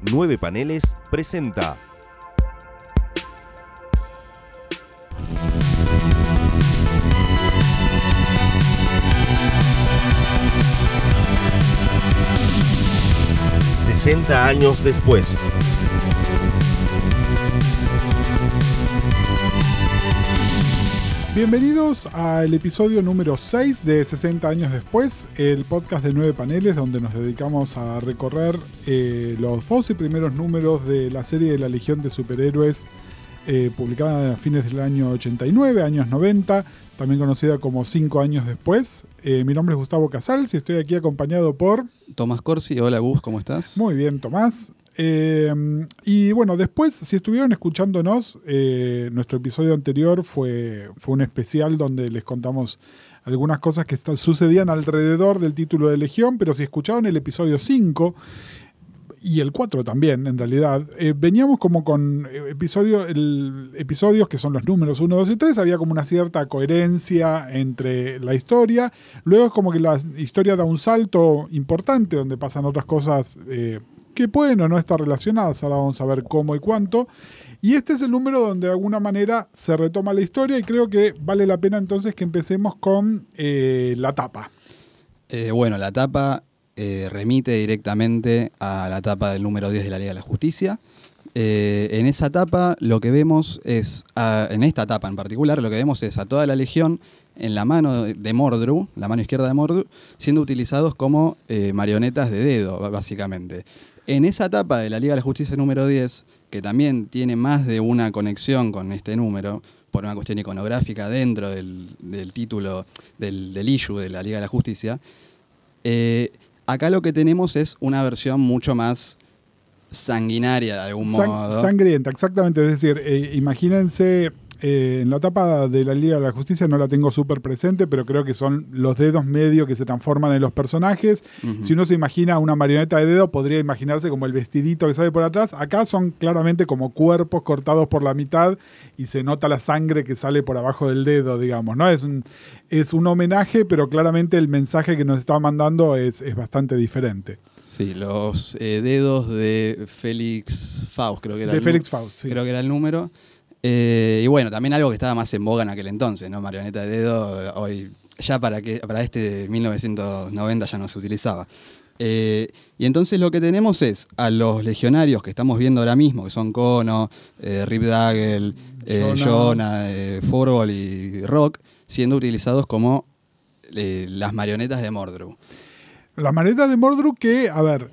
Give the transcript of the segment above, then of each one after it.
Nueve Paneles presenta. ...60 años después... Bienvenidos al episodio número 6 de 60 años después, el podcast de nueve paneles donde nos dedicamos a recorrer eh, los 12 primeros números de la serie de la Legión de Superhéroes eh, publicada a fines del año 89, años 90, también conocida como 5 años después. Eh, mi nombre es Gustavo Casals y estoy aquí acompañado por... Tomás Corsi, hola Gus, ¿cómo estás? Muy bien, Tomás. Eh, y bueno, después, si estuvieron escuchándonos, eh, nuestro episodio anterior fue, fue un especial donde les contamos algunas cosas que sucedían alrededor del título de Legión, pero si escucharon el episodio 5 y el 4 también, en realidad, eh, veníamos como con episodio, el, episodios que son los números 1, 2 y 3, había como una cierta coherencia entre la historia, luego es como que la historia da un salto importante donde pasan otras cosas que pueden o no estar relacionadas, ahora vamos a ver cómo y cuánto. Y este es el número donde de alguna manera se retoma la historia y creo que vale la pena entonces que empecemos con eh, la tapa. Eh, bueno, la tapa eh, remite directamente a la tapa del número 10 de la Liga de la Justicia. en esa tapa lo que vemos es, en esta tapa en particular, lo que vemos es a toda la legión en la mano de Mordru, la mano izquierda de Mordru, siendo utilizados como marionetas de dedo, básicamente. En esa etapa de la Liga de la Justicia número 10, que también tiene más de una conexión con este número, por una cuestión iconográfica dentro del, título del, del, issue de la Liga de la Justicia, eh, acá lo que tenemos es una versión mucho más sanguinaria de algún modo. Sangrienta, exactamente. Es decir, eh, imagínense eh, en la etapa de la Liga de la Justicia no la tengo súper presente, pero creo que son los dedos medio que se transforman en los personajes. Si uno se imagina una marioneta de dedo, podría imaginarse como el vestidito que sale por atrás. Acá son claramente como cuerpos cortados por la mitad y se nota la sangre que sale por abajo del dedo, digamos. ¿no? Es, un, es un homenaje, pero claramente el mensaje que nos estaba mandando es, bastante diferente. Sí, los eh, dedos de Félix Faust, creo que era. De Félix Faust, Creo que era el número. Eh, y bueno, también algo que estaba más en boga en aquel entonces, ¿no? Marioneta de dedo, hoy ya para, que, para este 1990 ya no se utilizaba. Eh, y entonces lo que tenemos es a los legionarios que estamos viendo ahora mismo, que son Kono, eh, Rip Daggle, eh, Jonah, Forbol y Rock, siendo utilizados como las marionetas de Mordru. Las marionetas de Mordru que, a ver,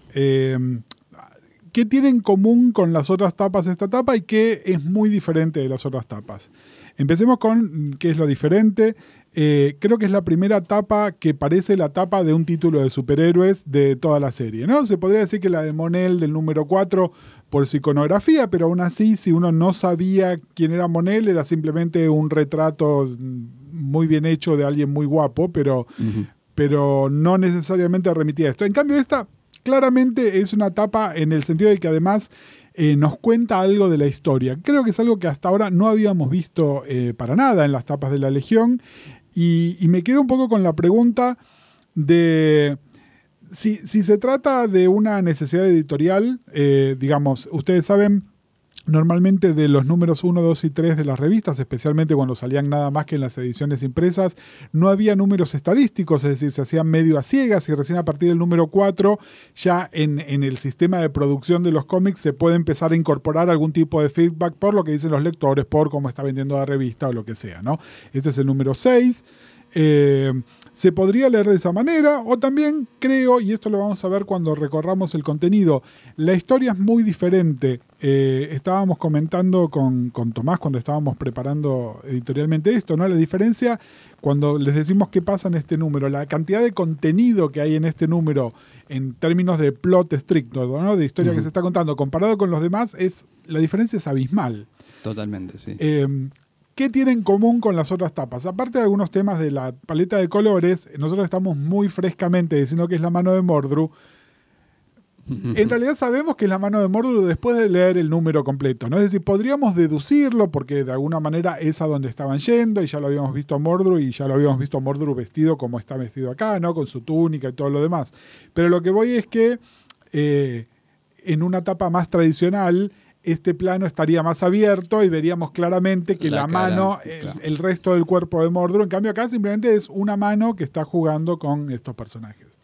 ¿Qué tiene en común con las otras tapas esta tapa y qué es muy diferente de las otras tapas? Empecemos con qué es lo diferente. Eh, creo que es la primera tapa que parece la tapa de un título de superhéroes de toda la serie. ¿no? Se podría decir que la de Monel del número 4 por su iconografía, pero aún así, si uno no sabía quién era Monel, era simplemente un retrato muy bien hecho de alguien muy guapo, pero, pero no necesariamente remitía a esto. En cambio, esta claramente es una tapa en el sentido de que además eh, nos cuenta algo de la historia. Creo que es algo que hasta ahora no habíamos visto eh, para nada en las tapas de la Legión. Y, me quedo un poco con la pregunta de si, se trata de una necesidad editorial, eh, digamos, ustedes saben Normalmente de los números 1, 2 y 3 de las revistas, especialmente cuando salían nada más que en las ediciones impresas, no había números estadísticos, es decir, se hacían medio a ciegas y recién a partir del número 4 ya en, el sistema de producción de los cómics se puede empezar a incorporar algún tipo de feedback por lo que dicen los lectores, por cómo está vendiendo la revista o lo que sea. ¿no? Este es el número 6. Eh, se podría leer de esa manera o también creo, y esto lo vamos a ver cuando recorramos el contenido, la historia es muy diferente. Eh, estábamos comentando con, Tomás cuando estábamos preparando editorialmente esto, ¿no? La diferencia cuando les decimos qué pasa en este número, la cantidad de contenido que hay en este número en términos de plot estricto, ¿no? de historia que se está contando, comparado con los demás, es la diferencia es abismal. Totalmente, sí. Eh, ¿Qué tiene en común con las otras tapas? Aparte de algunos temas de la paleta de colores, nosotros estamos muy frescamente diciendo que es la mano de Mordru. En realidad sabemos que es la mano de Mordru después de leer el número completo, ¿no? Es decir, podríamos deducirlo porque de alguna manera es a donde estaban yendo y ya lo habíamos visto a Mordru y ya lo habíamos visto a Mordru vestido como está vestido acá, ¿no? Con su túnica y todo lo demás. Pero lo que voy es que eh, en una etapa más tradicional este plano estaría más abierto y veríamos claramente que la, La cara, mano, el, claro. el resto del cuerpo de Mordru. En cambio acá simplemente es una mano que está jugando con estos personajes.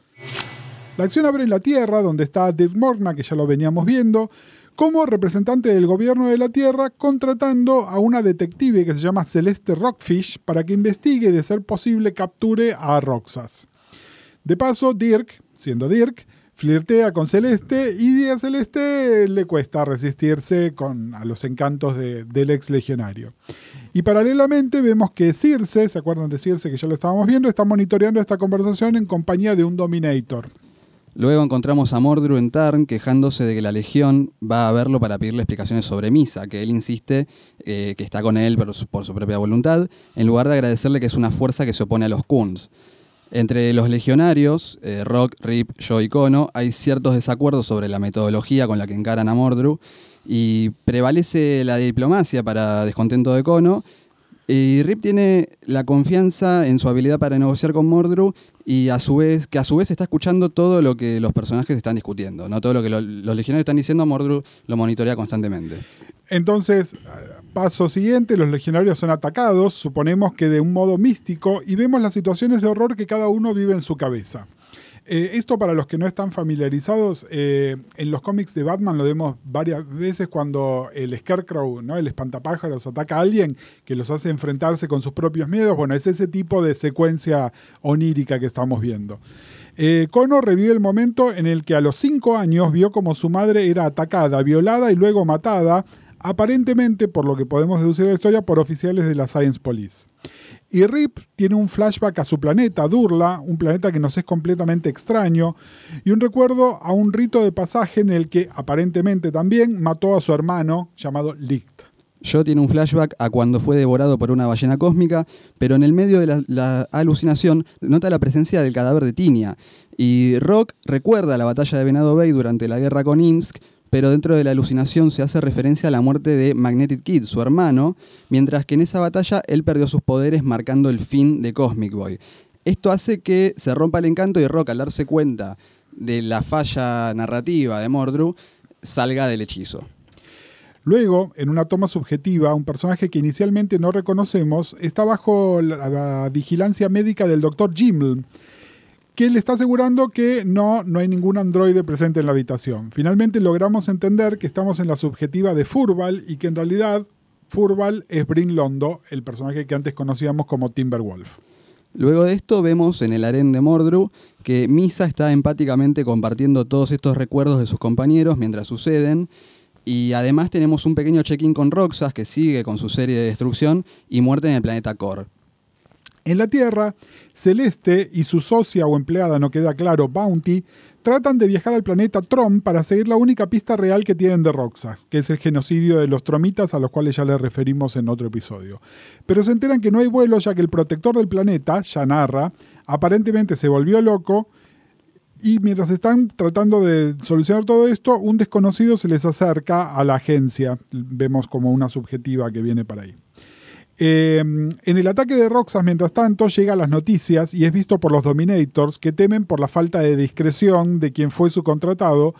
La acción abre en la Tierra, donde está Dirk Morna, que ya lo veníamos viendo, como representante del gobierno de la Tierra, contratando a una detective que se llama Celeste Rockfish para que investigue y, de ser posible, capture a Roxas. De paso, Dirk, siendo Dirk, flirtea con Celeste y a Celeste le cuesta resistirse con, a los encantos de- del ex legionario. Y paralelamente vemos que Circe, ¿se acuerdan de Circe que ya lo estábamos viendo? Está monitoreando esta conversación en compañía de un Dominator. Luego encontramos a Mordru en Tarn quejándose de que la Legión va a verlo para pedirle explicaciones sobre Misa, que él insiste eh, que está con él por su, por su propia voluntad, en lugar de agradecerle que es una fuerza que se opone a los Kuns. Entre los legionarios, eh, Rock, Rip, Joe y Kono, hay ciertos desacuerdos sobre la metodología con la que encaran a Mordru y prevalece la diplomacia para descontento de Kono. Y Rip tiene la confianza en su habilidad para negociar con Mordru y a su vez que a su vez está escuchando todo lo que los personajes están discutiendo, no todo lo que lo- los legionarios están diciendo, Mordru lo monitorea constantemente. Entonces, paso siguiente, los legionarios son atacados, suponemos que de un modo místico, y vemos las situaciones de horror que cada uno vive en su cabeza. Eh, esto para los que no están familiarizados, eh, en los cómics de Batman lo vemos varias veces cuando el Scarecrow, ¿no? el espantapájaros, ataca a alguien que los hace enfrentarse con sus propios miedos. Bueno, es ese tipo de secuencia onírica que estamos viendo. Eh, revive el momento en el que a los cinco años vio como su madre era atacada, violada y luego matada, aparentemente, por lo que podemos deducir de la historia, por oficiales de la Science Police. Y Rip tiene un flashback a su planeta, Durla, un planeta que nos es completamente extraño, y un recuerdo a un rito de pasaje en el que aparentemente también mató a su hermano llamado Licht. Joe tiene un flashback a cuando fue devorado por una ballena cósmica, pero en el medio de la, alucinación nota la presencia del cadáver de Tinia. Y Rock recuerda la batalla de Venado Bay durante la guerra con Imsk, pero dentro de la alucinación se hace referencia a la muerte de Magnetic Kid, su hermano, mientras que en esa batalla él perdió sus poderes marcando el fin de Cosmic Boy. Esto hace que se rompa el encanto y Rock, al darse cuenta de la falla narrativa de Mordru, salga del hechizo. Luego, en una toma subjetiva, un personaje que inicialmente no reconocemos está bajo la, la vigilancia médica del Dr. Jimmel, que le está asegurando que no, no hay ningún androide presente en la habitación. Finalmente logramos entender que estamos en la subjetiva de Furball y que en realidad Furball es Brin Londo, el personaje que antes conocíamos como Timberwolf. Luego de esto vemos en el harén de Mordru que Misa está empáticamente compartiendo todos estos recuerdos de sus compañeros mientras suceden. Y además tenemos un pequeño check-in con Roxas que sigue con su serie de destrucción y muerte en el planeta Kor. En la Tierra, Celeste y su socia o empleada, no queda claro, Bounty, tratan de viajar al planeta Trom para seguir la única pista real que tienen de Roxas, que es el genocidio de los tromitas a los cuales ya les referimos en otro episodio. Pero se enteran que no hay vuelo ya que el protector del planeta, Yanarra, aparentemente se volvió loco y mientras están tratando de solucionar todo esto, un desconocido se les acerca a la agencia. Vemos como una subjetiva que viene para ahí. Eh, en el ataque de Roxas, mientras tanto, llegan las noticias y es visto por los Dominators que temen por la falta de discreción de quien fue su contratado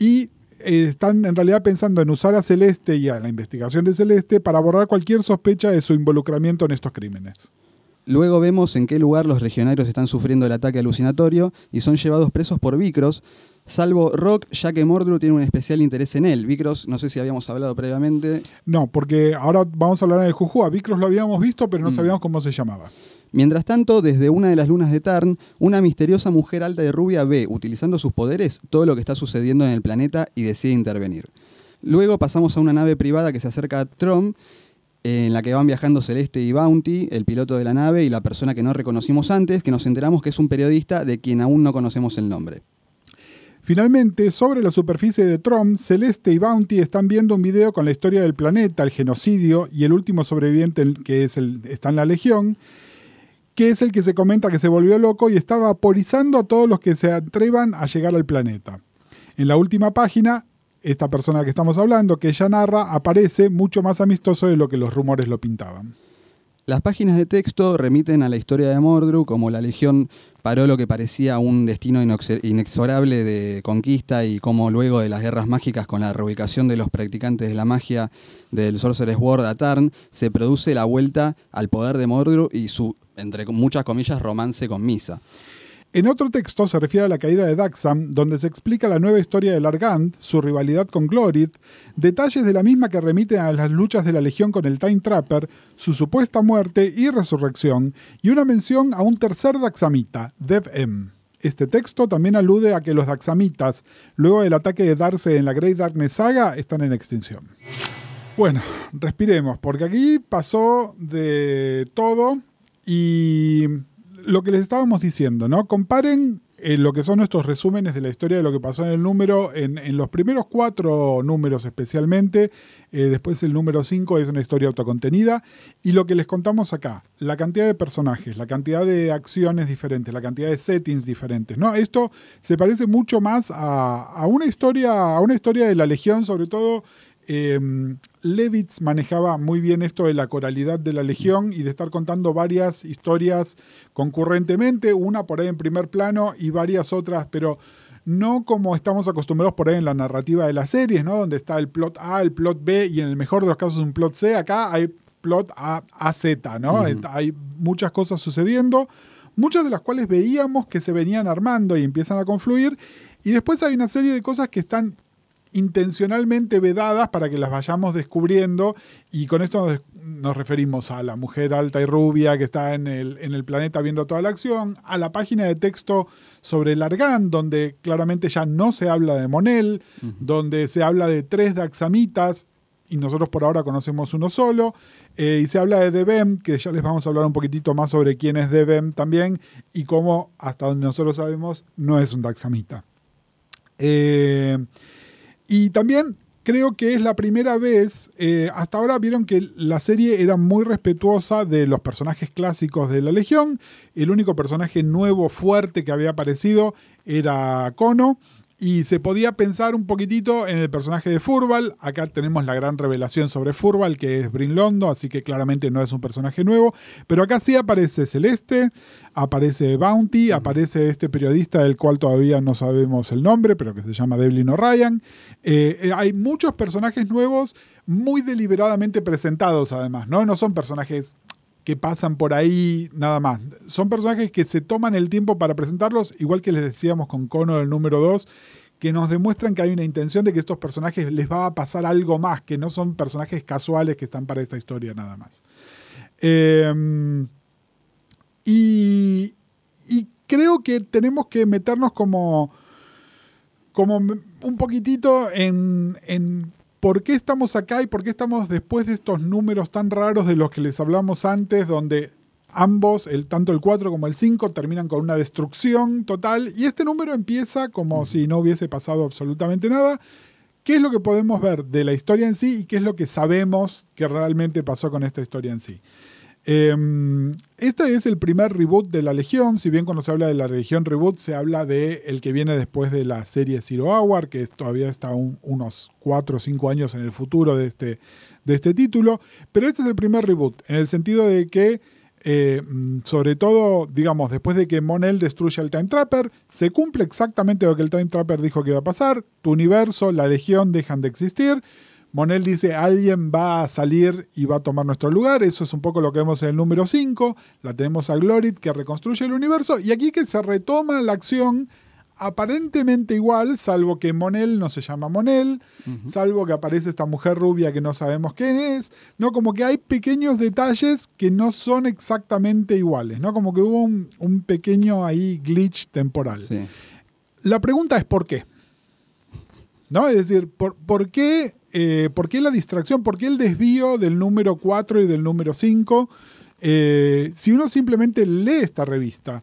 y eh, están en realidad pensando en usar a Celeste y a la investigación de Celeste para borrar cualquier sospecha de su involucramiento en estos crímenes. Luego vemos en qué lugar los legionarios están sufriendo el ataque alucinatorio y son llevados presos por Vicros, salvo Rock, ya que Mordru tiene un especial interés en él. Vicros, no sé si habíamos hablado previamente, No, porque ahora vamos a hablar de Juju. A Vicros lo habíamos visto, pero no sabíamos cómo se llamaba. Mientras tanto, desde una de las lunas de Tarn, una misteriosa mujer alta y rubia ve, utilizando sus poderes, todo lo que está sucediendo en el planeta y decide intervenir. Luego pasamos a una nave privada que se acerca a Trom, en la que van viajando Celeste y Bounty, el piloto de la nave y la persona que no reconocimos antes, que nos enteramos que es un periodista de quien aún no conocemos el nombre. Finalmente, sobre la superficie de Trom, Celeste y Bounty están viendo un video con la historia del planeta, el genocidio y el último sobreviviente que es el, está en la Legión, que es el que se comenta que se volvió loco y está vaporizando a todos los que se atrevan a llegar al planeta. En la última página, esta persona que estamos hablando, que ella narra, aparece mucho más amistoso de lo que los rumores lo pintaban. Las páginas de texto remiten a la historia de Mordru, como la Legión paró lo que parecía un destino inexorable de conquista y cómo luego de las guerras mágicas con la reubicación de los practicantes de la magia del Sorcerer's World a Tarn, se produce la vuelta al poder de Mordru y su, entre muchas comillas, romance con Misa. En otro texto se refiere a la caída de Daxam, donde se explica la nueva historia de Largant, su rivalidad con Glorith, detalles de la misma que remiten a las luchas de la Legión con el Time Trapper, su supuesta muerte y resurrección, y una mención a un tercer Daxamita, Dev-Em. Este texto también alude a que los Daxamitas, luego del ataque de Darce en la Great Darkness Saga, están en extinción. Bueno, respiremos, porque aquí pasó de todo y lo que les estábamos diciendo, ¿no? Comparen eh, lo que son nuestros resúmenes de la historia de lo que pasó en el número, en, los primeros cuatro números especialmente, eh, después el número 5 es una historia autocontenida, y lo que les contamos acá, la cantidad de personajes, la cantidad de acciones diferentes, la cantidad de settings diferentes, ¿no? Esto se parece mucho más a, a una historia, a una historia de la Legión, sobre todo eh, Levitz manejaba muy bien esto de la coralidad de la Legión y de estar contando varias historias concurrentemente, una por ahí en primer plano y varias otras, pero no como estamos acostumbrados por ahí en la narrativa de las series, ¿no? Donde está el plot A, el plot B y en el mejor de los casos un plot C. Acá hay plot A, A Z, ¿no? Hay muchas cosas sucediendo, muchas de las cuales veíamos que se venían armando y empiezan a confluir. Y después hay una serie de cosas que están intencionalmente vedadas para que las vayamos descubriendo y con esto nos, nos referimos a la mujer alta y rubia que está en el, en el planeta viendo toda la acción, a la página de texto sobre Largan, donde claramente ya no se habla de Monel, donde se habla de tres Daxamitas, y nosotros por ahora conocemos uno solo, eh, y se habla de Devem, que ya les vamos a hablar un poquitito más sobre quién es Devem también, y cómo, hasta donde nosotros sabemos, no es un Daxamita. Eh, y también creo que es la primera vez, eh, hasta ahora vieron que la serie era muy respetuosa de los personajes clásicos de la Legión, el único personaje nuevo, fuerte que había aparecido era Kono, y se podía pensar un poquitito en el personaje de Furval. Acá tenemos la gran revelación sobre Furval, que es Brin Londo, así que claramente no es un personaje nuevo. Pero acá sí aparece Celeste, aparece Bounty, aparece este periodista del cual todavía no sabemos el nombre, pero que se llama Devlin O'Ryan. Eh, eh, hay muchos personajes nuevos muy deliberadamente presentados, además, ¿no? No son personajes que pasan por ahí nada más. Son personajes que se toman el tiempo para presentarlos, igual que les decíamos con Cono del número 2, que nos demuestran que hay una intención de que estos personajes les va a pasar algo más, que no son personajes casuales que están para esta historia nada más. Eh, y, y creo que tenemos que meternos como, como un poquitito en, en por qué estamos acá y por qué estamos después de estos números tan raros de los que les hablamos antes, donde ambos, el, tanto el 4 como el 5, terminan con una destrucción total. Y este número empieza como si no hubiese pasado absolutamente nada. ¿Qué es lo que podemos ver de la historia en sí y qué es lo que sabemos que realmente pasó con esta historia en sí? Eh, este es el primer reboot de la Legión, si bien cuando se habla de la Legión reboot se habla de el que viene después de la serie Zero Hour, que es, todavía está un, unos 4 o 5 años en el futuro de este, de este título, pero este es el primer reboot, en el sentido de que eh, sobre todo, digamos, después de que Monel destruye al Time Trapper, se cumple exactamente lo que el Time Trapper dijo que iba a pasar, tu universo, la Legión dejan de existir, Monel dice, alguien va a salir y va a tomar nuestro lugar. Eso es un poco lo que vemos en el número 5. La tenemos a Glorit que reconstruye el universo. Y aquí que se retoma la acción aparentemente igual, salvo que Monel no se llama Monel, uh -huh. salvo que aparece esta mujer rubia que no sabemos quién es. No, como que hay pequeños detalles que no son exactamente iguales. ¿no? Como que hubo un, un pequeño ahí glitch temporal. Sí. La pregunta es ¿por qué? ¿No? Es decir, ¿por, por qué eh, ¿por qué la distracción? ¿Por qué el desvío del número 4 y del número 5? Eh, si uno simplemente lee esta revista,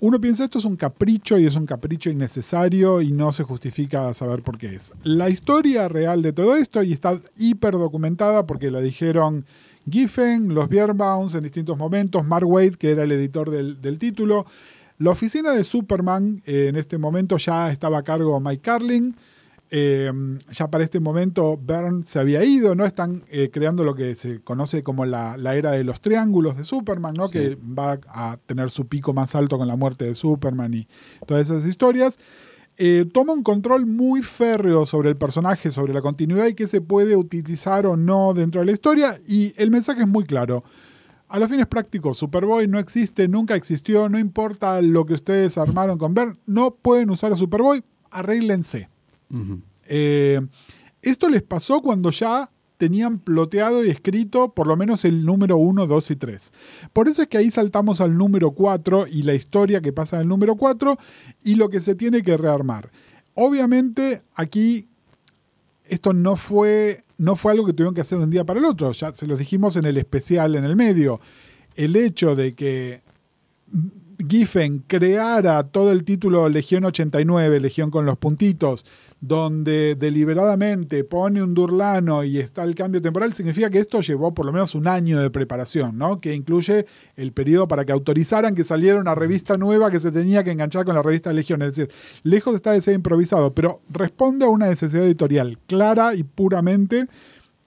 uno piensa esto es un capricho y es un capricho innecesario y no se justifica saber por qué es. La historia real de todo esto, y está hiper documentada porque la dijeron Giffen, los Bierbaums en distintos momentos, Mark Wade, que era el editor del, título. La oficina de Superman eh, en este momento ya estaba a cargo Mike Carlin. Eh, ya para este momento Byrne se había ido, ¿no? Están eh, creando lo que se conoce como la, la era de los triángulos de Superman, ¿no? Sí. Que va a tener su pico más alto con la muerte de Superman y todas esas historias. Eh, toma un control muy férreo sobre el personaje, sobre la continuidad y qué se puede utilizar o no dentro de la historia. Y el mensaje es muy claro. A los fines prácticos, Superboy no existe, nunca existió, no importa lo que ustedes armaron con Bern, no pueden usar a Superboy, arréglense. Eh, esto les pasó cuando ya tenían ploteado y escrito por lo menos el número 1, 2 y 3. Por eso es que ahí saltamos al número 4 y la historia que pasa en el número 4 y lo que se tiene que rearmar. Obviamente aquí esto no fue, no fue algo que tuvieron que hacer de un día para el otro, ya se los dijimos en el especial en el medio. El hecho de que Giffen creara todo el título Legión 89, Legión con los puntitos, donde deliberadamente pone un Durlano y está el cambio temporal, significa que esto llevó por lo menos un año de preparación, ¿no? Que incluye el periodo para que autorizaran que saliera una revista nueva que se tenía que enganchar con la revista Legión. Es decir, lejos está de ser improvisado, pero responde a una necesidad editorial clara y puramente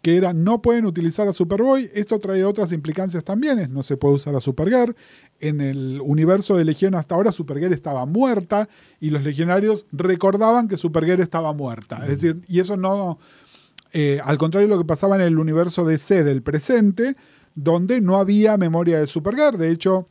que era no pueden utilizar a Superboy. Esto trae otras implicancias también, no se puede usar a Supergirl. En el universo de Legión hasta ahora Supergirl estaba muerta y los legionarios recordaban que Supergirl estaba muerta. Es decir, y eso no... eh, al contrario de lo que pasaba en el universo DC del presente, donde no había memoria de Supergirl. De hecho,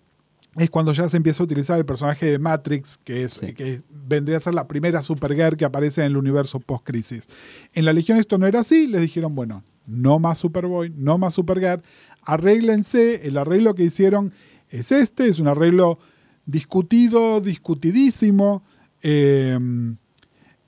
es cuando ya se empieza a utilizar el personaje de Matrix, que, es, Sí. que vendría a ser la primera Supergirl que aparece en el universo post-crisis. En la Legión esto no era así, les dijeron, bueno, no más Superboy, no más Supergirl, arréglense, el arreglo que hicieron es este, es un arreglo discutido, discutidísimo, eh,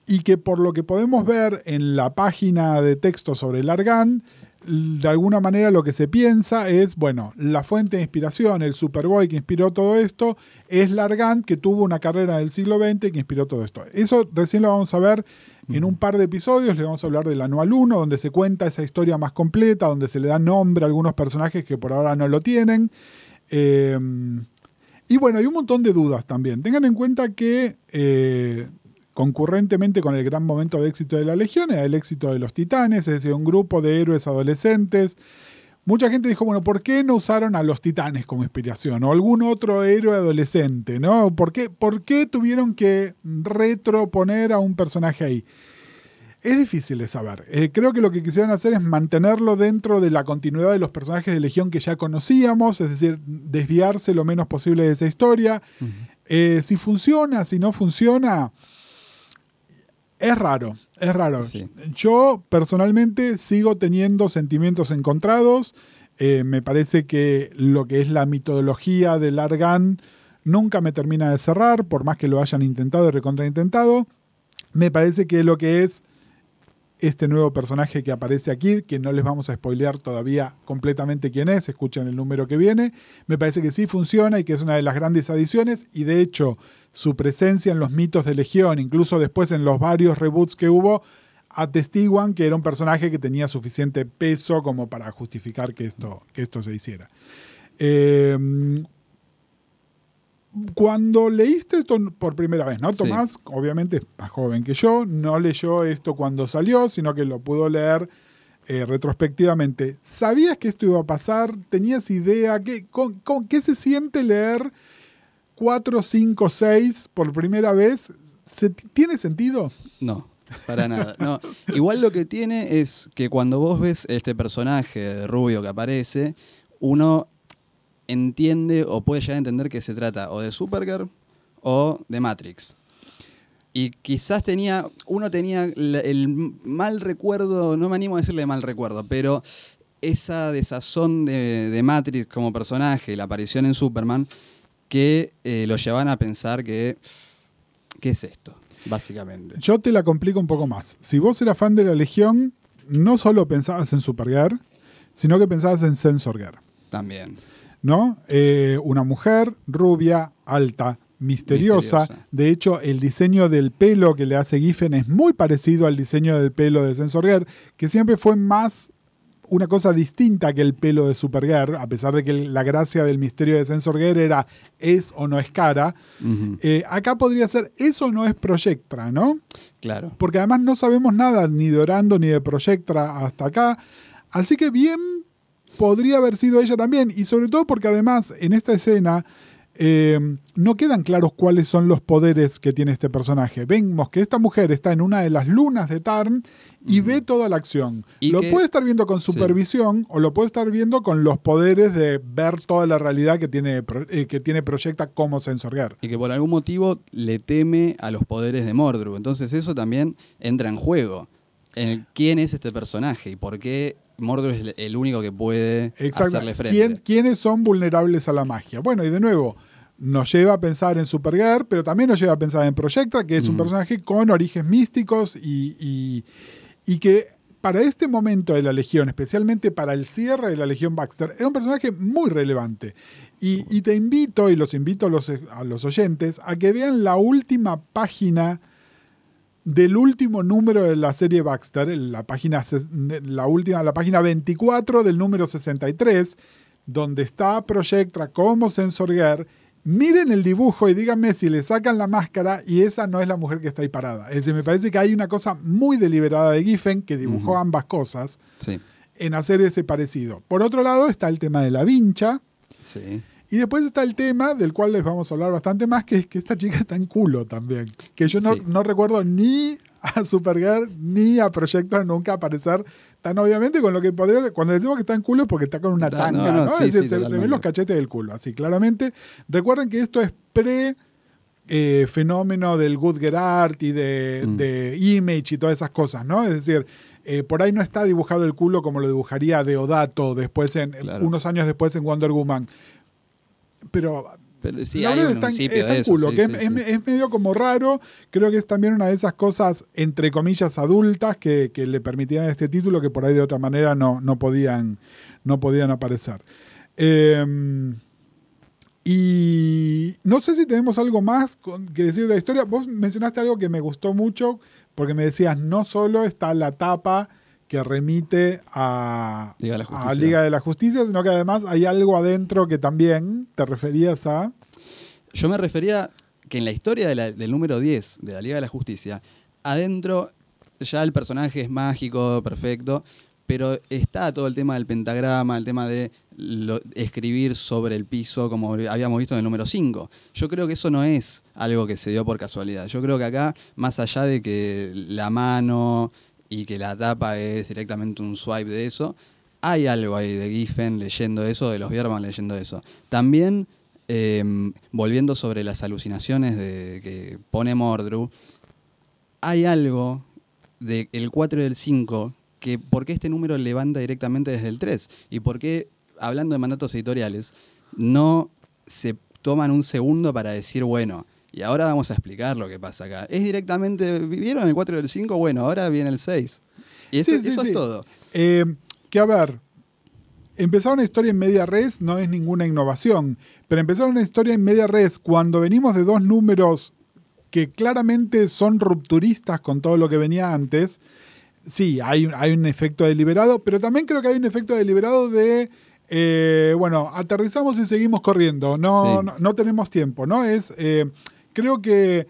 y que por lo que podemos ver en la página de texto sobre Largan, de alguna manera lo que se piensa es, bueno, la fuente de inspiración, el Superboy que inspiró todo esto, es Largan, que tuvo una carrera del siglo XX que inspiró todo esto. Eso recién lo vamos a ver en un par de episodios, le vamos a hablar del anual 1, donde se cuenta esa historia más completa, donde se le da nombre a algunos personajes que por ahora no lo tienen. Eh, y bueno, hay un montón de dudas también. Tengan en cuenta que eh, concurrentemente con el gran momento de éxito de la Legión era el éxito de los Titanes, es decir, un grupo de héroes adolescentes. Mucha gente dijo, bueno, ¿por qué no usaron a los Titanes como inspiración? O algún otro héroe adolescente, ¿no? ¿Por qué, por qué tuvieron que retroponer a un personaje ahí? Es difícil de saber. Eh, creo que lo que quisieron hacer es mantenerlo dentro de la continuidad de los personajes de Legión que ya conocíamos, es decir, desviarse lo menos posible de esa historia. Eh, si funciona, si no funciona, es raro, es raro. Sí. Yo personalmente sigo teniendo sentimientos encontrados. Eh, me parece que lo que es la mitología del Argan nunca me termina de cerrar, por más que lo hayan intentado y recontraintentado. Me parece que lo que es este nuevo personaje que aparece aquí, que no les vamos a spoilear todavía completamente quién es, escuchen el número que viene, me parece que sí funciona y que es una de las grandes adiciones y de hecho su presencia en los mitos de Legión, incluso después en los varios reboots que hubo, atestiguan que era un personaje que tenía suficiente peso como para justificar que esto, que esto se hiciera. Eh, cuando leíste esto por primera vez, ¿no? Sí. Tomás, obviamente es más joven que yo, no leyó esto cuando salió, sino que lo pudo leer eh, retrospectivamente. ¿Sabías que esto iba a pasar? ¿Tenías idea? ¿Qué, con- con- ¿qué se siente leer 4, 5, 6 por primera vez? ¿Se- ¿Tiene sentido? No, para nada. No. Igual lo que tiene es que cuando vos ves este personaje rubio que aparece, uno entiende o puede llegar a entender que se trata o de Supergirl o de Matrix. Y quizás tenía, uno tenía el mal recuerdo, no me animo a decirle mal recuerdo, pero esa desazón de, de Matrix como personaje, la aparición en Superman, que eh, lo llevan a pensar que, ¿qué es esto? Básicamente. Yo te la complico un poco más. Si vos eras fan de la Legión, no solo pensabas en Supergirl, sino que pensabas en Sensor Girl. También. ¿No? Eh, una mujer rubia, alta, misteriosa. Misteriosa. De hecho, el diseño del pelo que le hace Giffen es muy parecido al diseño del pelo de Sensor Girl, que siempre fue más una cosa distinta que el pelo de Supergirl, a pesar de que la gracia del misterio de Sensor Girl era es o no es cara. Eh, acá podría ser eso o no es Projectra, ¿no? Claro. Porque además no sabemos nada ni de Orando ni de Projectra hasta acá. Así que bien podría haber sido ella también. Y sobre todo porque además en esta escena eh, no quedan claros cuáles son los poderes que tiene este personaje. Vemos que esta mujer está en una de las lunas de Tarn y ve toda la acción. Y lo que- puede estar viendo con sí. supervisión o lo puede estar viendo con los poderes de ver toda la realidad que tiene, eh, que tiene Projecta como Sensorguer. Y que por algún motivo le teme a los poderes de Mordru. Entonces eso también entra en juego. En el quién es este personaje y por qué Mordru es el- único que puede Exacto. hacerle frente. ¿Quién- ¿Quiénes son vulnerables a la magia? Bueno, y de nuevo, nos lleva a pensar en Supergirl, pero también nos lleva a pensar en Projectra, que es un Mm. personaje con orígenes místicos y, y- y que para este momento de la Legión, especialmente para el cierre de la Legión Baxter, era un personaje muy relevante. Y, y te invito, y los invito a los, a los oyentes, a que vean la última página del último número de la serie Baxter, la página, la última, la página 24 del número 63, donde está Projectra como Sensorguer. Miren el dibujo y díganme si le sacan la máscara y esa no es la mujer que está ahí parada. Es decir, me parece que hay una cosa muy deliberada de Giffen que dibujó ambas cosas Sí, en hacer ese parecido. Por otro lado está el tema de la vincha sí. Y después está el tema del cual les vamos a hablar bastante más, que es que esta chica está en culo también. Que yo no, Sí. no recuerdo ni a Supergirl ni a Projector nunca aparecer tan obviamente con lo que podría. Cuando decimos que está en culo es porque está con una tanga, no, ¿no? no, sí, sí, se, se ven los cachetes del culo, así claramente. Recuerden que esto es pre eh, fenómeno del Good Get Art y de, Mm. de Image y todas esas cosas, ¿no? Es decir, eh, por ahí no está dibujado el culo como lo dibujaría Deodato después en, Claro. unos años después en Wonder Woman. Pero Pero sí, la hay un principio de eso. culo, sí, que sí, es, sí. es- es medio como raro. Creo que es también una de esas cosas, entre comillas, adultas que, que le permitían este título que por ahí de otra manera no, no, podían, no podían aparecer. Eh, y no sé si tenemos algo más con- que decir de la historia. Vos mencionaste algo que me gustó mucho, porque me decías, no solo está la tapa que remite a Liga de la a Justicia. Liga de la Justicia, sino que además hay algo adentro que también te referías a... Yo me refería que en la historia de la- del número 10 de la Liga de la Justicia, adentro ya el personaje es mágico, perfecto, pero está todo el tema del pentagrama, el tema de lo- escribir sobre el piso, como habíamos visto en el número 5. Yo creo que eso no es algo que se dio por casualidad. Yo creo que acá, más allá de que la mano y que la tapa es directamente un swipe de eso, hay algo ahí de Giffen leyendo eso, de los Bierman leyendo eso. También, eh, volviendo sobre las alucinaciones de, que pone Mordru, hay algo del 4 y del 5 que por qué este número levanta directamente desde el 3 y por qué, hablando de mandatos editoriales, no se toman un segundo para decir, bueno, y ahora vamos a explicar lo que pasa acá. Es directamente, ¿vieron el 4 y el 5? Bueno, ahora viene el 6. Y eso, Sí, sí, eso sí. es todo. Eh, que a ver, empezar una historia en media res no es ninguna innovación, pero empezar una historia en media res cuando venimos de dos números que claramente son rupturistas con todo lo que venía antes, sí, hay, un- hay un efecto deliberado, pero también creo que hay un efecto deliberado de, eh, bueno, aterrizamos y seguimos corriendo, no, no, no tenemos tiempo, ¿no? Es, eh, creo que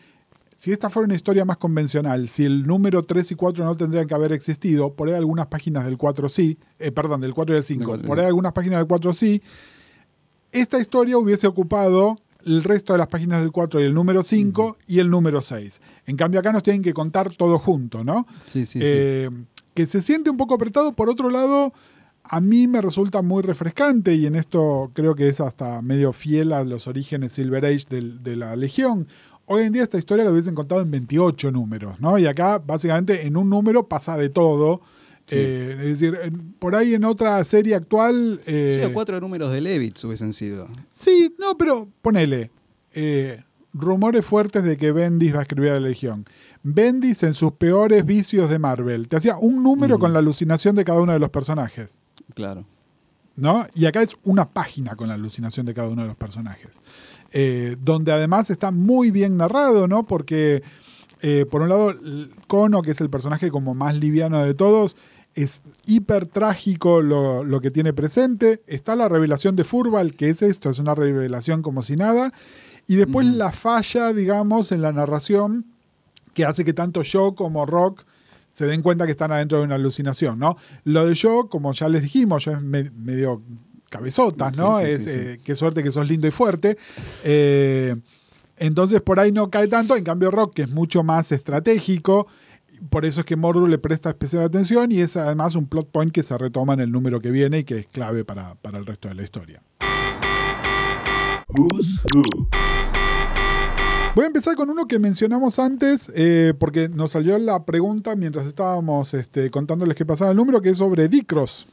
si esta fuera una historia más convencional, si el número 3 y 4 no tendrían que haber existido, por ahí algunas páginas del 4 sí, eh, perdón, del 4 y del 5, cuatro y por ahí algunas páginas del 4 sí, esta historia hubiese ocupado el resto de las páginas del 4 y el número 5 y el número 6. En cambio acá nos tienen que contar todo junto, ¿no? Sí, sí, sí. Eh, Que se siente un poco apretado, por otro lado, a mí me resulta muy refrescante y en esto creo que es hasta medio fiel a los orígenes Silver Age de la Legión. Hoy en día esta historia la hubiesen contado en 28 números, ¿no? Y acá básicamente en un número pasa de todo. Sí. Eh, es decir, por ahí en otra serie actual... eh, Sí, cuatro números de Levitz hubiesen sido. Sí, no, pero ponele. eh, rumores fuertes de que Bendis va a escribir a la Legión. Bendis en sus peores vicios de Marvel. Te hacía un número Ujú. con la alucinación de cada uno de los personajes. Claro. ¿no? Y acá es una página con la alucinación de cada uno de los personajes. Eh, donde además está muy bien narrado, ¿no? Porque, eh, por un lado, Kono, que es el personaje como más liviano de todos, es hiper trágico lo, lo que tiene presente. Está la revelación de Furbal, que es esto, es una revelación como si nada. Y después la falla, digamos, en la narración que hace que tanto yo como Rock se den cuenta que están adentro de una alucinación, ¿no? Lo de yo, como ya les dijimos, yo es me- medio cabezotas, ¿no? Sí, sí, es, sí, sí. eh, qué suerte que sos lindo y fuerte. Eh, entonces por ahí no cae tanto, en cambio Rock, que es mucho más estratégico, por eso es que Mordru le presta especial atención y es además un plot point que se retoma en el número que viene y que es clave para, para el resto de la historia. Who's Who. Voy a empezar con uno que mencionamos antes, eh, porque nos salió la pregunta mientras estábamos este, contándoles qué pasaba el número, que es sobre Dicros.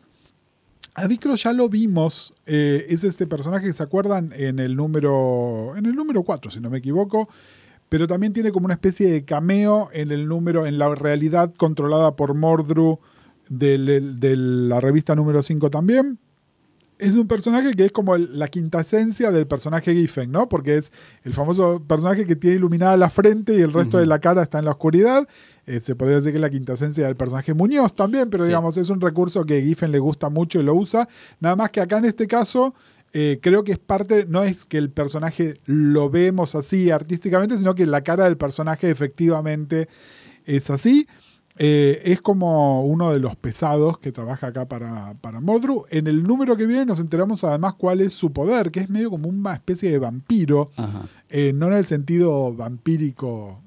A Dicros ya lo vimos, eh, es este personaje que se acuerdan en el número en el número 4, si no me equivoco, pero también tiene como una especie de cameo en el número, en la realidad controlada por Mordru de la revista número 5 también es un personaje que es como el- la quinta esencia del personaje Giffen, ¿no? Porque es el famoso personaje que tiene iluminada la frente y el resto de la cara está en la oscuridad. Eh, se podría decir que es la quinta esencia del personaje Muñoz también, pero Sí. digamos, es un recurso que Giffen le gusta mucho y lo usa. Nada más que acá en este caso, eh, creo que es parte, no es que el personaje lo vemos así artísticamente, sino que la cara del personaje efectivamente es así. Eh, es como uno de los pesados que trabaja acá para, para Mordru. En el número que viene nos enteramos además cuál es su poder, que es medio como una especie de vampiro, eh, no en el sentido vampírico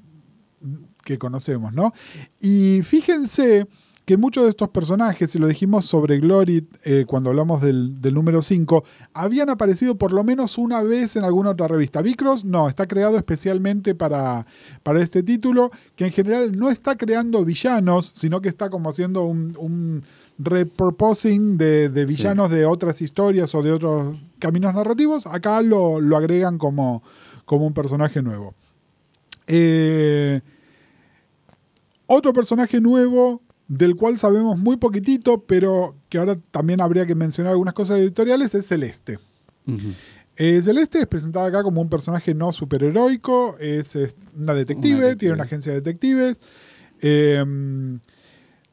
que conocemos, ¿no? Y fíjense que muchos de estos personajes, y lo dijimos sobre Glory eh, cuando hablamos del, del número 5, habían aparecido por lo menos una vez en alguna otra revista. Vicross no, está creado especialmente para, para este título, que en general no está creando villanos, sino que está como haciendo un, un repurposing de, de Sí. villanos de otras historias o de otros caminos narrativos. Acá lo, lo agregan como, como un personaje nuevo. Eh, otro personaje nuevo del cual sabemos muy poquitito, pero que ahora también habría que mencionar algunas cosas editoriales, es Celeste. Eh, Celeste es presentada acá como un personaje no superheroico, es, es una, detective, Una detective. tiene una agencia de detectives. Eh,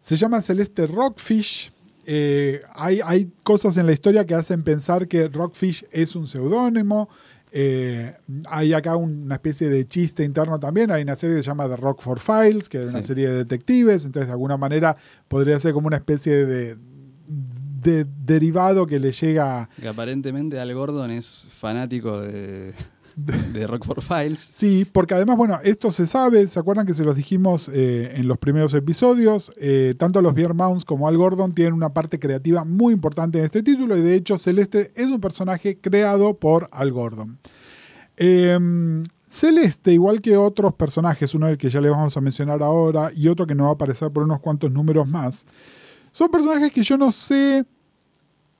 se llama Celeste Rockfish. Eh, hay, hay cosas en la historia que hacen pensar que Rockfish es un seudónimo. Eh, hay acá una especie de chiste interno también. Hay una serie que se llama The Rockford Files, que es una serie de detectives. Entonces, de alguna manera, podría ser como una especie de, de derivado que le llega Que aparentemente Al Gordon es fanático de, de Rockford Files. Sí, porque además, bueno, esto se sabe, ¿se acuerdan que se los dijimos eh, en los primeros episodios? Eh, tanto los Beer Mounds como Al Gordon tienen una parte creativa muy importante en este título y de hecho Celeste es un personaje creado por Al Gordon. Eh, Celeste, igual que otros personajes, uno del que ya le vamos a mencionar ahora y otro que nos va a aparecer por unos cuantos números más, son personajes que yo no sé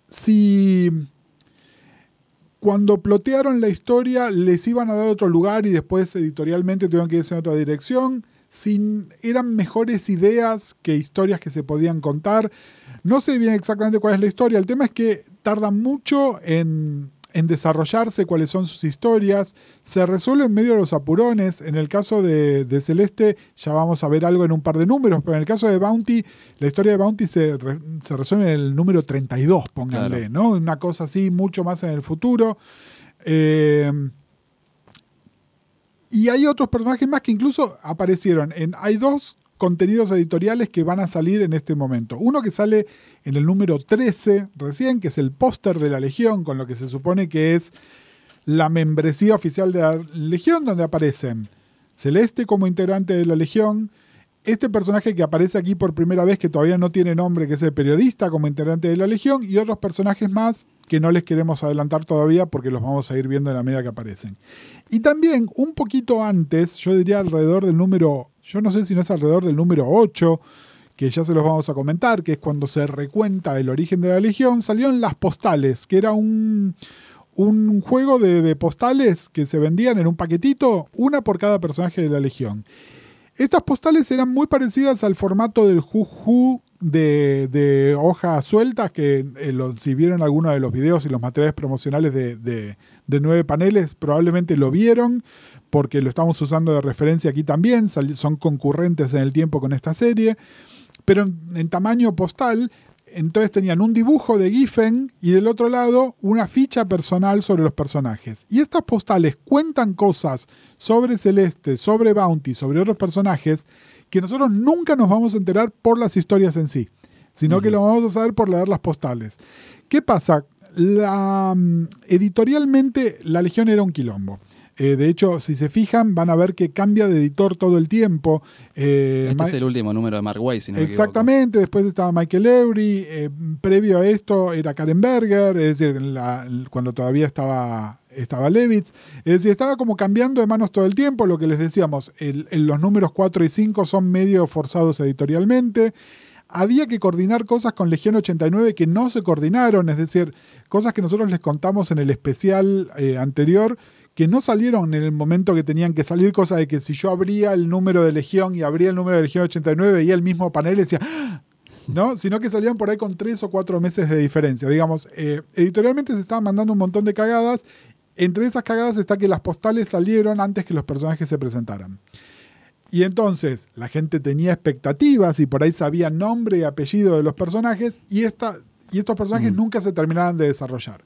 si cuando plotearon la historia les iban a dar otro lugar y después editorialmente tuvieron que irse en otra dirección. Sin, eran mejores ideas que historias que se podían contar. No sé bien exactamente cuál es la historia. El tema es que tarda mucho en, en desarrollarse cuáles son sus historias. Se resuelven medio los apurones. En el caso de, de Celeste ya vamos a ver algo en un par de números, pero en el caso de Bounty, la historia de Bounty se, re- se resuelve en el número 32, pónganle, Claro. ¿no? Una cosa así, mucho más en el futuro. Eh, y hay otros personajes más que incluso aparecieron en. Hay dos contenidos editoriales que van a salir en este momento. Uno que sale en el número 13 recién, que es el póster de la Legión, con lo que se supone que es la membresía oficial de la Legión, donde aparecen Celeste como integrante de la Legión, este personaje que aparece aquí por primera vez, que todavía no tiene nombre, que es el periodista como integrante de la Legión, y otros personajes más que no les queremos adelantar todavía porque los vamos a ir viendo en la medida que aparecen. Y también, un poquito antes, yo diría alrededor del número, yo no sé si no es alrededor del número 8, que ya se los vamos a comentar, que es cuando se recuenta el origen de la Legión, salieron las postales, que era un, un juego de, postales que se vendían en un paquetito, una por cada personaje de la Legión. Estas postales eran muy parecidas al formato del Juju de, hojas sueltas, que eh, si vieron alguno de los videos y los materiales promocionales de nueve paneles, probablemente lo vieron, porque lo estamos usando de referencia aquí también, son concurrentes en el tiempo con esta serie. pero en, tamaño postal. Entonces tenían un dibujo de Giffen y del otro lado una ficha personal sobre los personajes. Y estas postales cuentan cosas sobre Celeste, sobre Bounty, sobre otros personajes que nosotros nunca nos vamos a enterar por las historias en sí, sino que lo vamos a saber por leer las postales. ¿Qué pasa? La, mm, editorialmente, La Legión era un quilombo. Eh, de hecho, si se fijan, van a ver que cambia de editor todo el tiempo. Eh, Este es el último número de Mark Way, si no me. Exactamente, después estaba Michael Eury, eh, previo a esto era Karen Berger, es decir, la- cuando todavía estaba, estaba Levitz, es decir, estaba como cambiando de manos todo el tiempo, lo que les decíamos, el- el- los números 4 y 5 son medio forzados editorialmente. Había que coordinar cosas con Legión 89 que no se coordinaron, es decir, cosas que nosotros les contamos en el especial eh, anterior, que no salieron en el momento que tenían que salir, cosa de que si yo abría el número de Legión y abría el número de Legión 89, veía el mismo panel y decía, "¡Ah!", ¿no? Sino que salían por ahí con tres o cuatro meses de diferencia. Digamos, eh, editorialmente se estaban mandando un montón de cagadas. Entre esas cagadas está que las postales salieron antes que los personajes se presentaran. Y entonces la gente tenía expectativas y por ahí sabía nombre y apellido de los personajes y, esta, y estos personajes nunca se terminaban de desarrollar.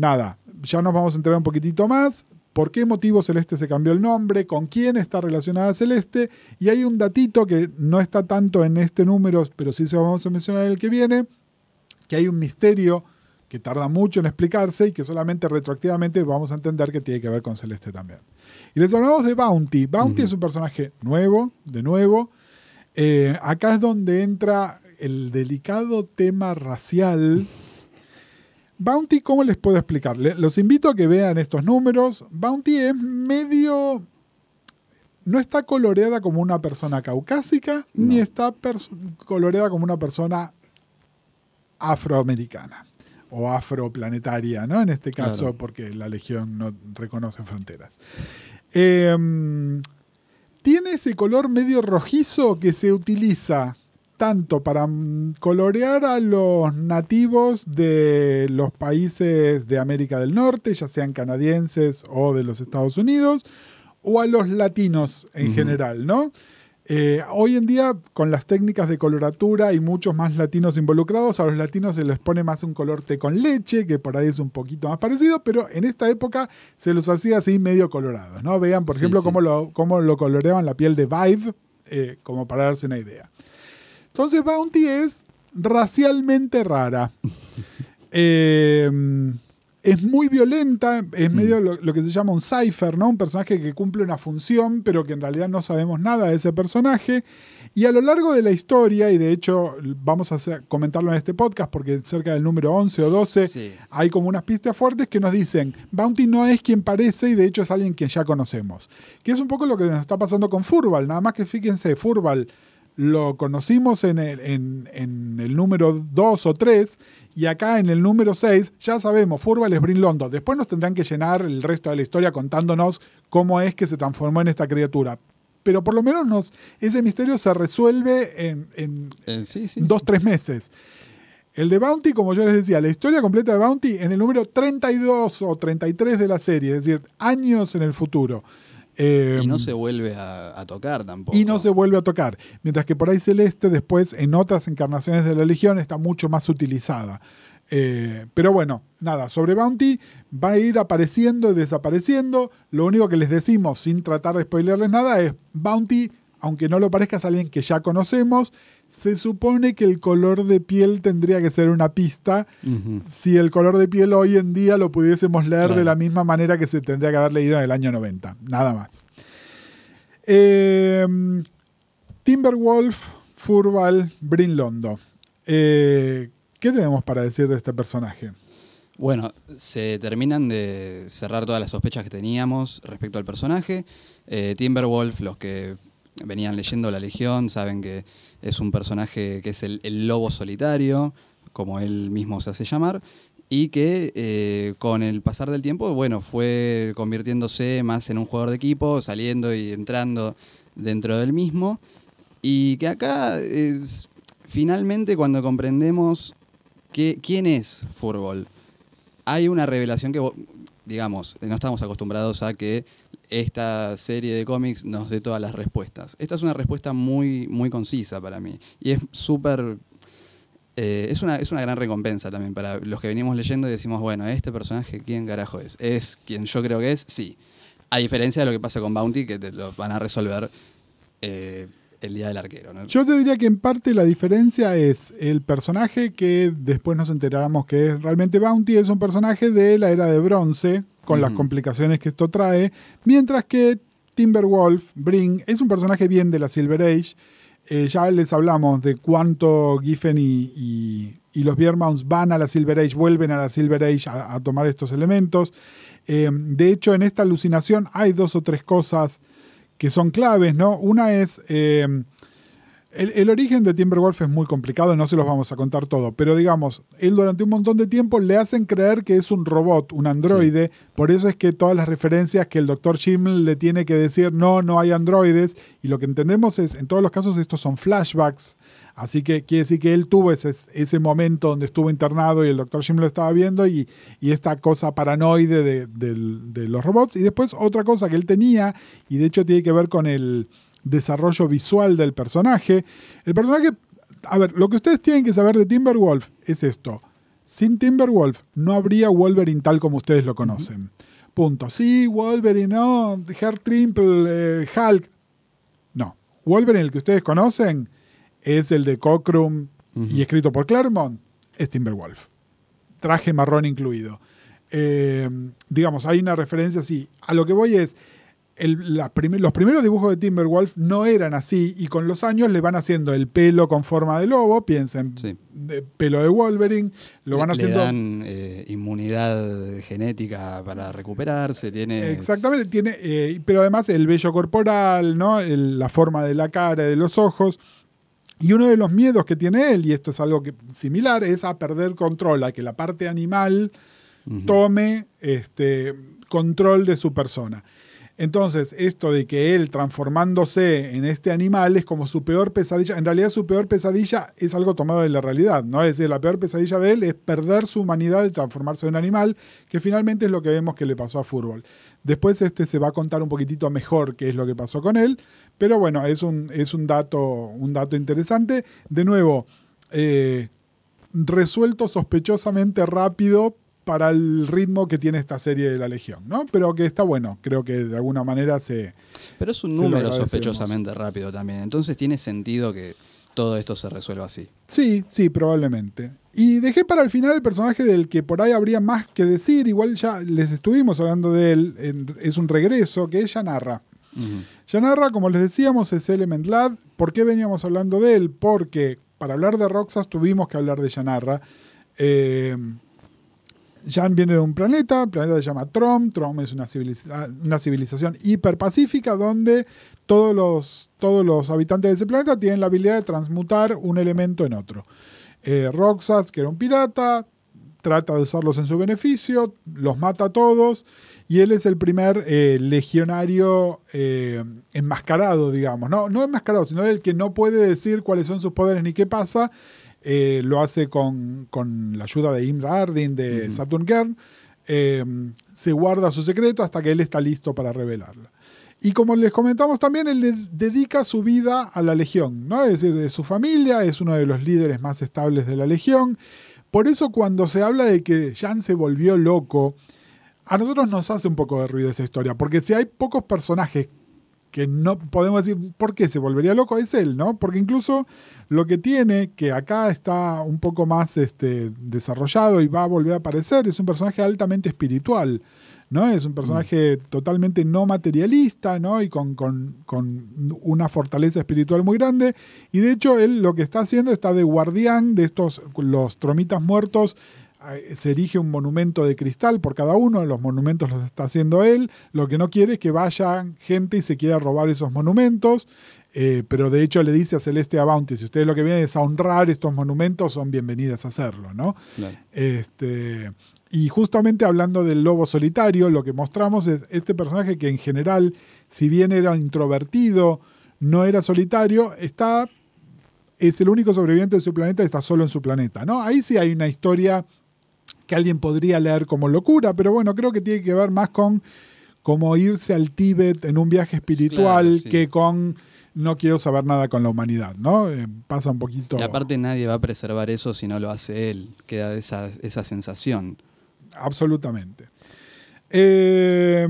Nada, ya nos vamos a enterar un poquitito más. ¿Por qué motivo Celeste se cambió el nombre? ¿Con quién está relacionada Celeste? Y hay un datito que no está tanto en este número, pero sí se lo vamos a mencionar en el que viene, que hay un misterio que tarda mucho en explicarse y que solamente retroactivamente vamos a entender que tiene que ver con Celeste también. Y les hablamos de Bounty. Bounty es un personaje nuevo, de nuevo. Eh, acá es donde entra el delicado tema racial. Bounty, ¿cómo les puedo explicar? Los invito a que vean estos números. Bounty es medio... No está coloreada como una persona caucásica, ni está coloreada como una persona afroamericana o afroplanetaria, ¿no? En este caso, Claro. porque la Legión no reconoce fronteras. Eh, tiene ese color medio rojizo que se utiliza tanto para colorear a los nativos de los países de América del Norte, ya sean canadienses o de los Estados Unidos, o a los latinos en general, ¿no? Eh, hoy en día, con las técnicas de coloratura hay muchos más latinos involucrados. A los latinos se les pone más un color té con leche, que por ahí es un poquito más parecido, pero en esta época se los hacía así medio colorados, ¿no? Vean, por Sí, ejemplo, sí. Cómo, lo, cómo lo coloreaban la piel de Vive, eh, como para darse una idea. Entonces, Bounty es racialmente rara. Eh, es muy violenta, es medio lo, lo que se llama un cipher, ¿no? Un personaje que cumple una función, pero que en realidad no sabemos nada de ese personaje. Y a lo largo de la historia, y de hecho vamos a hacer- comentarlo en este podcast, porque cerca del número 11 o 12 Sí. hay como unas pistas fuertes que nos dicen, Bounty no es quien parece y de hecho es alguien que ya conocemos. Que es un poco lo que nos está pasando con Furval, nada más que fíjense, Furval lo conocimos en el, en- en el número 2 o 3 y acá en el número 6 ya sabemos, Furval es Brin Londo. Después nos tendrán que llenar el resto de la historia contándonos cómo es que se transformó en esta criatura. Pero por lo menos nos, ese misterio se resuelve en, en Eh, sí, sí. dos, tres meses. El de Bounty, como yo les decía, la historia completa de Bounty en el número 32 o 33 de la serie, es decir, años en el futuro. Eh, Y no se vuelve a, a tocar tampoco. y no se vuelve a tocar. Mientras que por ahí Celeste después en otras encarnaciones de la Legión está mucho más utilizada. Eh, pero bueno, nada, sobre Bounty va a ir apareciendo y desapareciendo. Lo único que les decimos, sin tratar de spoilerles nada, es Bounty, aunque no lo parezca, es alguien que ya conocemos. Se supone que el color de piel tendría que ser una pista. Si el color de piel hoy en día lo pudiésemos leer Claro. de la misma manera que se tendría que haber leído en el año 90. Nada más. Eh, Timberwolf, Furval, Brinlondo. Eh, ¿Qué tenemos para decir de este personaje? Bueno, se terminan de cerrar todas las sospechas que teníamos respecto al personaje. Eh, Timberwolf, los que venían leyendo La Legión, saben que es un personaje que es el, lobo solitario, como él mismo se hace llamar, y que eh, con el pasar del tiempo, bueno, fue convirtiéndose más en un jugador de equipo, saliendo y entrando dentro del mismo, y que acá finalmente cuando comprendemos que, quién es Furball hay una revelación que digamos, no estamos acostumbrados a que esta serie de cómics nos dé todas las respuestas. Esta es una respuesta muy, muy concisa para mí. Y es súper eh, es, una, es una gran recompensa también para los que venimos leyendo y decimos, bueno, este personaje, ¿quién carajo es? ¿Es quien yo creo que es? Sí. A diferencia de lo que pasa con Bounty, que te lo van a resolver eh, el día del arquero. Yo te diría que en parte la diferencia es el personaje que después nos enteramos que es realmente Bounty, es un personaje de la era de bronce, con las complicaciones que esto trae, mientras que Timberwolf, Bring, es un personaje bien de la Silver Age. Eh, ya les hablamos de cuánto Giffen y, los Biermounts van a la Silver Age, vuelven a la Silver Age a, tomar estos elementos. Eh, de hecho, en esta alucinación hay dos o tres cosas que son claves, ¿no? Una es... Eh, el, origen de Timberwolf es muy complicado, no se los vamos a contar todo, pero digamos, él durante un montón de tiempo le hacen creer que es un robot, un androide, por eso es que todas las referencias que el doctor Schimmel le tiene que decir, no, no hay androides, y lo que entendemos es, en todos los casos estos son flashbacks, así que quiere decir que él tuvo ese, ese momento donde estuvo internado y el doctor Schimmel lo estaba viendo, y, esta cosa paranoide de, de los robots, y después otra cosa que él tenía, y de hecho tiene que ver con el desarrollo visual del personaje. El personaje, a ver, lo que ustedes tienen que saber de Timberwolf es esto. Sin Timberwolf no habría Wolverine tal como ustedes lo conocen. Punto. Sí, Wolverine, no, Trimple, eh, Hulk. No. Wolverine, el que ustedes conocen, es el de Cockrum y escrito por Claremont, es Timberwolf. Traje marrón incluido. Eh, digamos, hay una referencia así. A lo que voy es, los primeros dibujos de Timberwolf no eran así y con los años le van haciendo el pelo con forma de lobo, piensen, de pelo de Wolverine, lo van haciendo... Le dan eh, inmunidad genética para recuperarse, tiene... Exactamente, tiene, eh, pero además el vello corporal, ¿no? la forma de la cara, de los ojos. Y uno de los miedos que tiene él, y esto es algo que, similar, es a perder control, a que la parte animal tome este, control de su persona. Entonces, esto de que él transformándose en este animal es como su peor pesadilla, en realidad su peor pesadilla es algo tomado de la realidad, ¿no? Es decir, la peor pesadilla de él es perder su humanidad y transformarse en un animal, que finalmente es lo que vemos que le pasó a Fútbol. Después este se va a contar un poquitito mejor qué es lo que pasó con él, pero bueno, es un, es un, dato, un dato interesante. De nuevo, eh, resuelto sospechosamente rápido, para el ritmo que tiene esta serie de la Legión, ¿no? Pero que está bueno, creo que de alguna manera se... Pero es un número sospechosamente rápido también, entonces tiene sentido que todo esto se resuelva así. Sí, sí, probablemente. Y dejé para el final el personaje del que por ahí habría más que decir, igual ya les estuvimos hablando de él, es un regreso, que es Yanarra. Yanarra, como les decíamos, es Element Lad. ¿Por qué veníamos hablando de él? Porque para hablar de Roxas tuvimos que hablar de Yanarra. Eh, Jan viene de un planeta, el planeta se llama Trom. Trom es una, una civilización hiperpacífica donde todos los, todos los habitantes de ese planeta tienen la habilidad de transmutar un elemento en otro. Eh, Roxas, que era un pirata, trata de usarlos en su beneficio, los mata a todos y él es el primer eh, legionario eh, enmascarado, digamos. No, no enmascarado, sino el que no puede decir cuáles son sus poderes ni qué pasa eh, lo hace con, la ayuda de Imra Ardin, de Saturn Kern. Eh, se guarda su secreto hasta que él está listo para revelarlo. Y como les comentamos también, él le dedica su vida a la Legión, ¿no? Es decir, de su familia, es uno de los líderes más estables de la Legión. Por eso cuando se habla de que Jan se volvió loco, a nosotros nos hace un poco de ruido esa historia, porque si hay pocos personajes que no podemos decir por qué se volvería loco, es él, ¿no? Porque incluso lo que tiene, que acá está un poco más este, desarrollado y va a volver a aparecer, es un personaje altamente espiritual, ¿no? Es un personaje totalmente no materialista, ¿no? Y con, una fortaleza espiritual muy grande. Y de hecho, él lo que está haciendo está de guardián de estos, los tromitas muertos se erige un monumento de cristal por cada uno, los monumentos los está haciendo él, lo que no quiere es que vaya gente y se quiera robar esos monumentos, eh, pero de hecho le dice a Celeste a Bounty, si ustedes lo que vienen es a honrar estos monumentos, son bienvenidas a hacerlo, ¿no? Este, y justamente hablando del lobo solitario, lo que mostramos es este personaje que en general, si bien era introvertido, no era solitario, está es el único sobreviviente de su planeta, está solo en su planeta, ¿no? Ahí sí hay una historia que alguien podría leer como locura, pero bueno, creo que tiene que ver más con como irse al Tíbet en un viaje espiritual Claro, sí. que con no quiero saber nada con la humanidad, ¿no? Eh, pasa un poquito... Y aparte nadie va a preservar eso si no lo hace él. Queda esa, esa sensación. Absolutamente. Eh,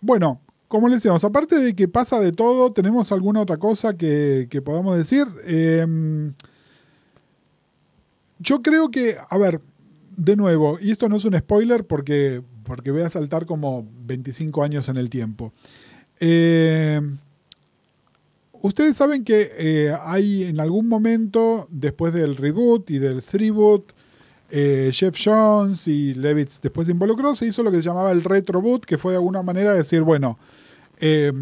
bueno, como les decíamos, aparte de que pasa de todo, ¿tenemos alguna otra cosa que, que podamos decir? Eh, yo creo que, a ver, de nuevo, y esto no es un spoiler porque, porque voy a saltar como 25 años en el tiempo. Eh, ustedes saben que eh, hay en algún momento, después del reboot y del threeboot, eh, Jeff Jones y Levitz después se involucró, se hizo lo que se llamaba el retroboot, que fue de alguna manera decir, bueno, eh,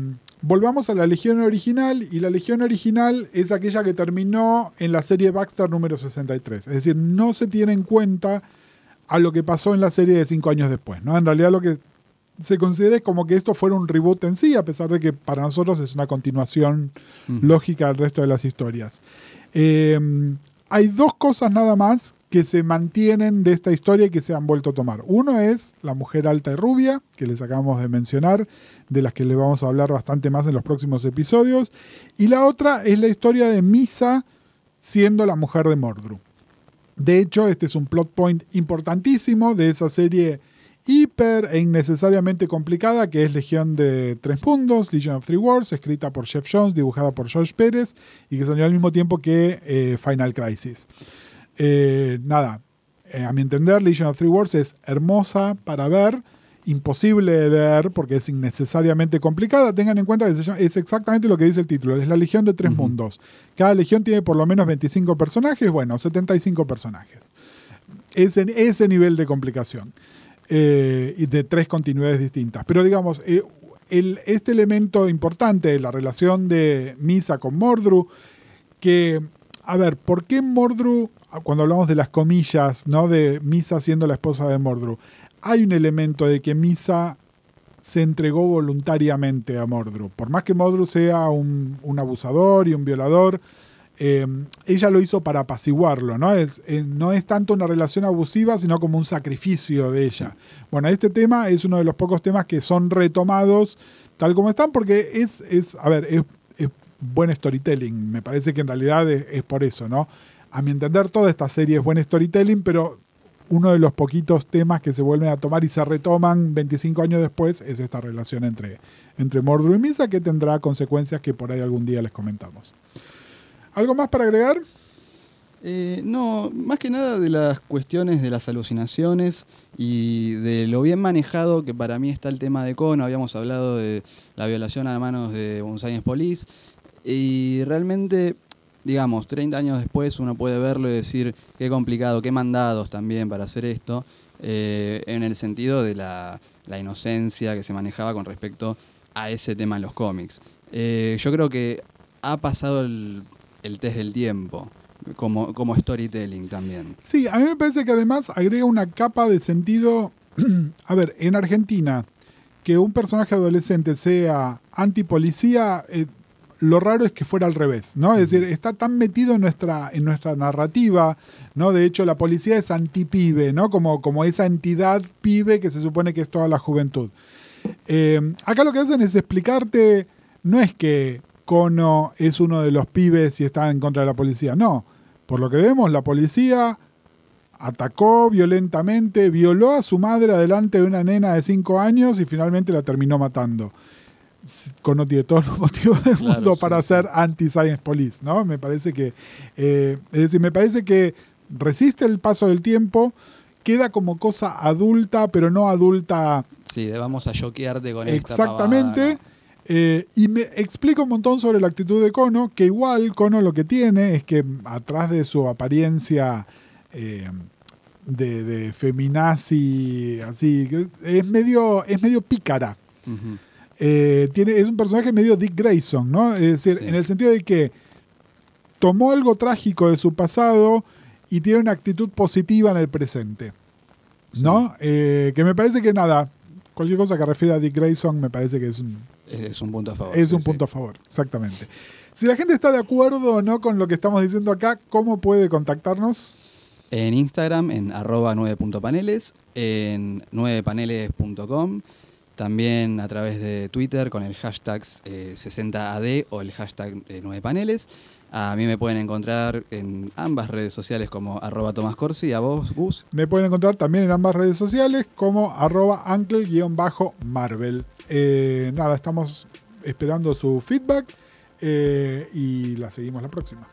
volvamos a la Legión original y la Legión original es aquella que terminó en la serie Baxter número 63. Es decir, no se tiene en cuenta a lo que pasó en la serie de cinco años después. ¿no? En realidad lo que se considera es como que esto fuera un reboot en sí, a pesar de que para nosotros es una continuación lógica del resto de las historias. Eh, hay dos cosas nada más que se mantienen de esta historia y que se han vuelto a tomar. Uno es la mujer alta y rubia, que les acabamos de mencionar, de las que les vamos a hablar bastante más en los próximos episodios. Y la otra es la historia de Misa siendo la mujer de Mordru. De hecho, este es un plot point importantísimo de esa serie hiper e innecesariamente complicada que es Legión de Tres Mundos, Legion of Three Worlds, escrita por Jeff Jones, dibujada por Josh Pérez y que salió al mismo tiempo que eh, Final Crisis. Eh, nada, eh, a mi entender, Legion of Three Worlds es hermosa para ver, imposible de leer porque es innecesariamente complicada. Tengan en cuenta que se llama- es exactamente lo que dice el título, es la Legión de Tres. Mundos. Cada legión tiene por lo menos 25 personajes, bueno, 75 personajes. Es en ese nivel de complicación eh, y de tres continuidades distintas. Pero digamos, eh, el- este elemento importante de la relación de Misa con Mordru, que, a ver, ¿por qué Mordru, cuando hablamos de las comillas, ¿no? De Misa siendo la esposa de Mordru, hay un elemento de que Misa se entregó voluntariamente a Mordru. Por más que Mordru sea un, abusador y un violador, eh, ella lo hizo para apaciguarlo, ¿no? Es, eh, no es tanto una relación abusiva, sino como un sacrificio de ella. Bueno, este tema es uno de los pocos temas que son retomados tal como están, porque es, es a ver, es, es buen storytelling. Me parece que en realidad es, es por eso, ¿no? A mi entender, toda esta serie es buen storytelling, pero uno de los poquitos temas que se vuelven a tomar y se retoman 25 años después es esta relación entre, entre Mordru y Misa, que tendrá consecuencias que por ahí algún día les comentamos. ¿Algo más para agregar? Eh, no, más que nada de las cuestiones de las alucinaciones y de lo bien manejado que para mí está el tema de Kono. Habíamos hablado de la violación a manos de Buenos Aires Police. Y realmente, digamos, 30 años después uno puede verlo y decir qué complicado, qué mandados también para hacer esto, eh, en el sentido de la, la inocencia que se manejaba con respecto a ese tema en los cómics. Eh, yo creo que ha pasado el, el test del tiempo como, como storytelling también. Sí, a mí me parece que además agrega una capa de sentido. a ver, en Argentina, que un personaje adolescente sea antipolicía, eh, lo raro es que fuera al revés, ¿no? Es decir, está tan metido en nuestra, en nuestra narrativa, ¿no? De hecho, la policía es antipibe, ¿no? Como, como esa entidad pibe que se supone que es toda la juventud. Eh, acá lo que hacen es explicarte, no es que Kono es uno de los pibes y está en contra de la policía, no. Por lo que vemos, la policía atacó violentamente, violó a su madre adelante de una nena de 5 años y finalmente la terminó matando. Kono tiene todos los motivos del Claro, mundo sí, para sí. ser anti-science police, ¿no? Me parece que, eh, es decir, me parece que resiste el paso del tiempo, queda como cosa adulta, pero no adulta Sí, vamos a choquearte con esta Exactamente. pavada, ¿no? Eh, y me explica un montón sobre la actitud de Kono, que igual Kono lo que tiene es que atrás de su apariencia eh, de, de feminazi, así, es medio, es medio pícara. Eh, tiene, es un personaje medio Dick Grayson, ¿no? Es decir, Sí. en el sentido de que tomó algo trágico de su pasado y tiene una actitud positiva en el presente. ¿No? Eh, que me parece que nada, cualquier cosa que refiera a Dick Grayson me parece que es un, Es, un punto a favor. es sí, un punto a favor, exactamente. Si la gente está de acuerdo o no con lo que estamos diciendo acá, ¿cómo puede contactarnos? En Instagram, en arroba 9.paneles, en 9paneles.com, también a través de Twitter con el hashtag eh, 60AD o el hashtag 9paneles. A mí me pueden encontrar en ambas redes sociales como arroba Tomás Corsi. ¿A vos, Gus? Me pueden encontrar también en ambas redes sociales como arroba uncle-marvel. Eh, nada, estamos esperando su feedback eh, y la seguimos la próxima.